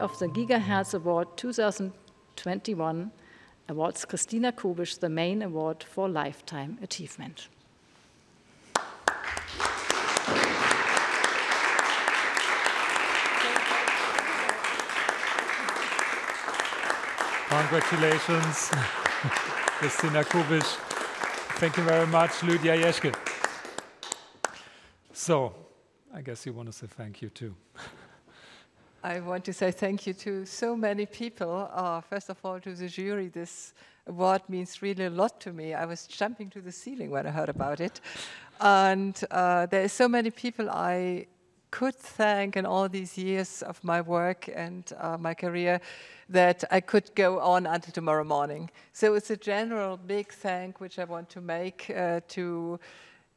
of the Gigahertz Award 2021 awards Christina Kubisch the main award for lifetime achievement. Congratulations, Christina Kubisch. Thank you very much, Lydia Jeschke. So, I guess you want to say thank you too. I want to say thank you to so many people. Uh, first of all, to the jury, this award means really a lot to me. I was jumping to the ceiling when I heard about it. And uh, there are so many people I could thank in all these years of my work and uh, my career that I could go on until tomorrow morning. So it's a general big thank which I want to make uh, to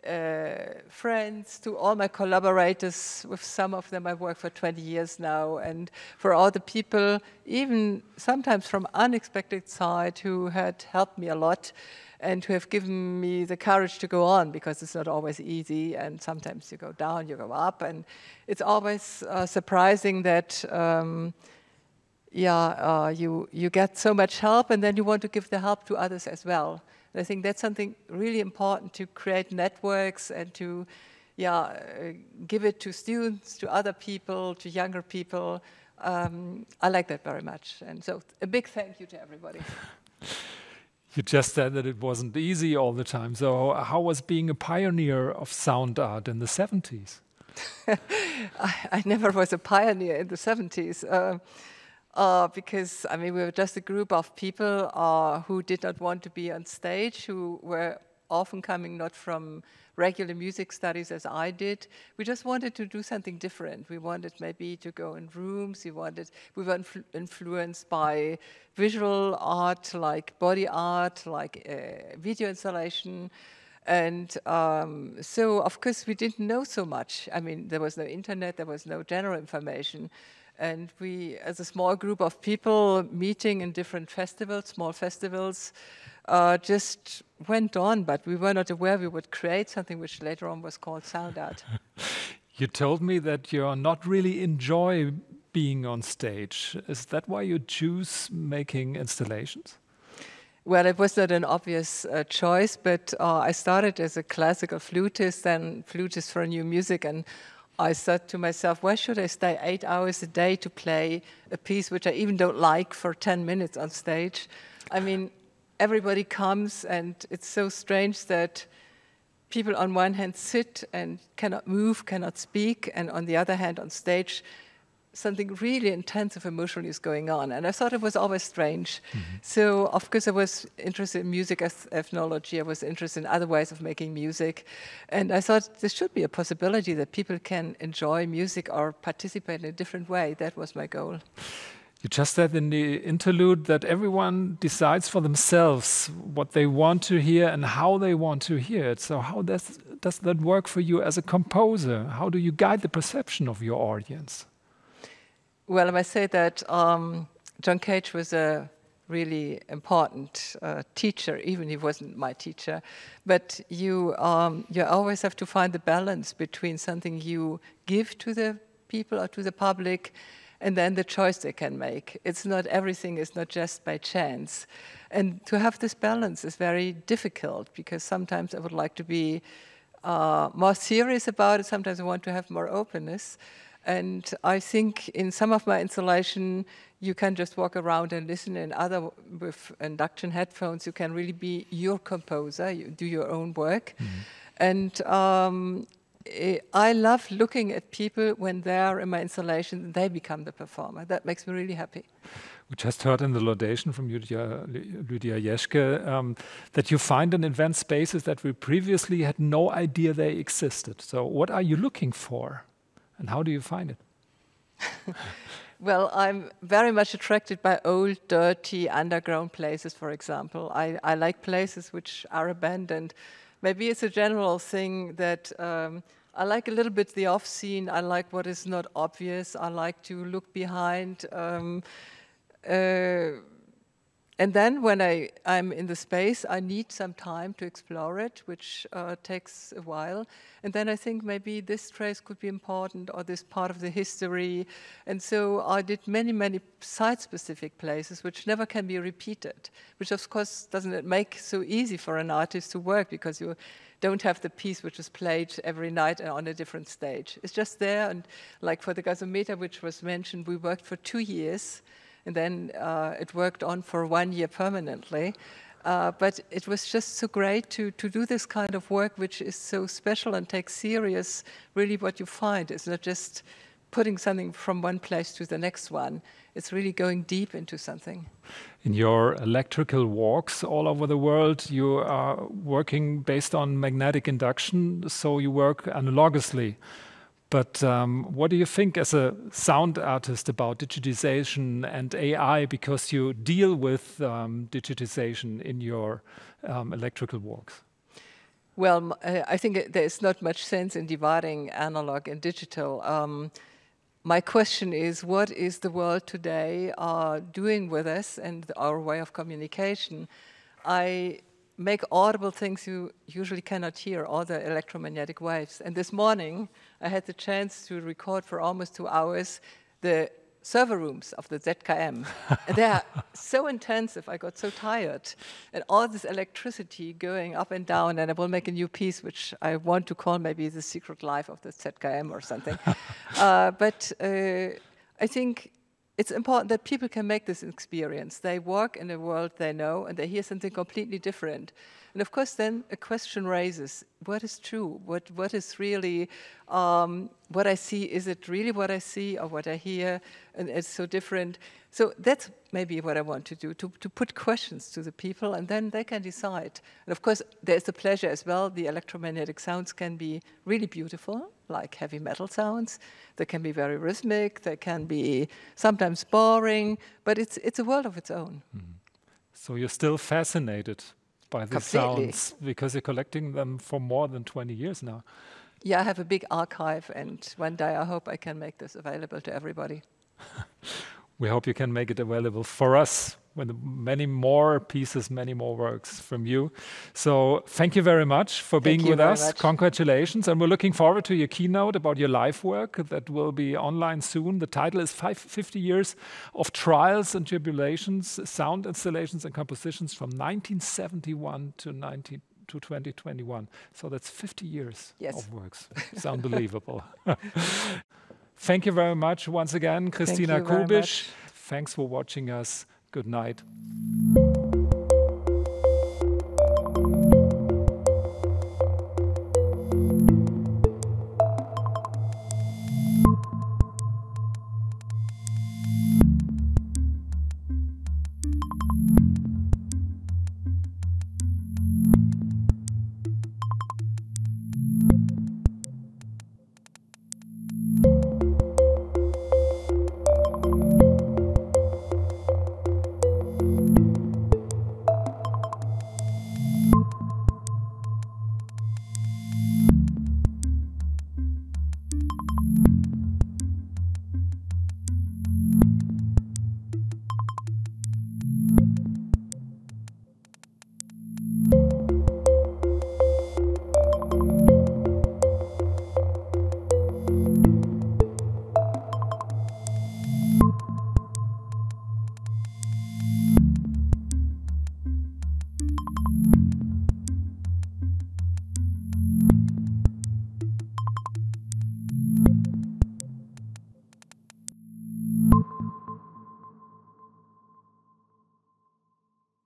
uh, friends, to all my collaborators. With some of them, I've worked for 20 years now, and for all the people, even sometimes from unexpected side, who had helped me a lot and who have given me the courage to go on because it's not always easy. And sometimes you go down you go up. And it's always uh, surprising that um, yeah uh, you you get so much help and then you want to give the help to others as well and i think that's something really important to create networks and to yeah uh, give it to students to other people to younger people um, i like that very much and so a big thank you to everybody You just said that it wasn't easy all the time. So, how was being a pioneer of sound art in the 70s? I, I, never was a pioneer in the 70s. Uh, uh, because I mean, we were just a group of people uh, who did not want to be on stage, who were often coming not from regular music studies as I did. We just wanted to do something different. We wanted maybe to go in rooms. We wanted we were influ influenced by visual art, like body art, like uh, video installation. And um, so, of course, we didn't know so much. I mean, there was no internet, there was no general information. And we, as a small group of people meeting in different festivals, small festivals, uh, just went on, but we were not aware we would create something which later on was called sound art. you told me that you're not really enjoy being on stage. Is that why you choose making installations? Well, it was not an obvious uh, choice, but uh, I started as a classical flutist, then flutist for new music, and I said to myself, why should I stay eight hours a day to play a piece which I even don't like for 10 minutes on stage? I mean, everybody comes, and it's so strange that people on one hand sit and cannot move, cannot speak, and on the other hand, on stage, something really intensive emotionally is going on. And I thought it was always strange. Mm-hmm. So, of course, I was interested in music as ethnology, I was interested in other ways of making music. And I thought there should be a possibility that people can enjoy music or participate in a different way. That was my goal. You just said in the interlude that everyone decides for themselves what they want to hear and how they want to hear it. So, how does, does that work for you as a composer? How do you guide the perception of your audience? Well, I must say that um, John Cage was a really important uh, teacher, even he wasn't my teacher. But you, um, you always have to find the balance between something you give to the people or to the public and then the choice they can make. It's not everything is not just by chance. And to have this balance is very difficult because sometimes I would like to be uh, more serious about it, sometimes I want to have more openness. And I think in some of my installation, you can just walk around and listen. In other, with induction headphones, you can really be your composer. You do your own work, mm-hmm. and um, I love looking at people when they're in my installation, they become the performer. That makes me really happy. We just heard in the laudation from Lydia, Lydia Jeschke um, that you find and invent spaces that we previously had no idea they existed. So, what are you looking for, and how do you find it? well, I'm very much attracted by old, dirty, underground places, for example. I, I like places which are abandoned maybe it's a general thing that um, I like a little bit the off scene. I like what is not obvious. I like to look behind. Um, uh, and then when I, I'm in the space, I need some time to explore it, which uh, takes a while. And then I think maybe this trace could be important or this part of the history. And so I did many, many site specific places which never can be repeated, which of course doesn't it make so easy for an artist to work because you don't have the piece which is played every night on a different stage. It's just there. And like for the gasometer, which was mentioned, we worked for two years and then uh, it worked on for one year permanently. Uh, but it was just so great to, to do this kind of work, which is so special and takes serious really what you find. It's not just putting something from one place to the next one, it's really going deep into something. In your electrical walks all over the world, you are working based on magnetic induction, so you work analogously. But um, what do you think as a sound artist about digitization and AI? Because you deal with um, digitization in your um, electrical works. Well, uh, I think there's not much sense in dividing analog and digital. Um, my question is what is the world today uh, doing with us and our way of communication? I make audible things you usually cannot hear, all the electromagnetic waves. And this morning, I had the chance to record for almost two hours the server rooms of the ZKM. and they are so intensive, I got so tired. And all this electricity going up and down, and I will make a new piece, which I want to call maybe The Secret Life of the ZKM or something. uh, but uh, I think it's important that people can make this experience. They work in a world they know and they hear something completely different. And of course, then a question raises what is true? What, what is really um, what I see? Is it really what I see or what I hear? And it's so different. So that's maybe what I want to do to, to put questions to the people and then they can decide. And of course, there's the pleasure as well. The electromagnetic sounds can be really beautiful, like heavy metal sounds. They can be very rhythmic, they can be sometimes boring, but it's, it's a world of its own. Mm. So you're still fascinated by these sounds because you're collecting them for more than 20 years now. Yeah, I have a big archive, and one day I hope I can make this available to everybody. we hope you can make it available for us with many more pieces, many more works from you. So thank you very much for thank being with us. Much. Congratulations. And we're looking forward to your keynote about your life work that will be online soon. The title is 50 Years of Trials and Tribulations, Sound Installations and Compositions from 1971 to 19 to 2021. So that's 50 years yes. of works. It's unbelievable. Thank you very much once again, Christina Kubisch. Thanks for watching us. Good night.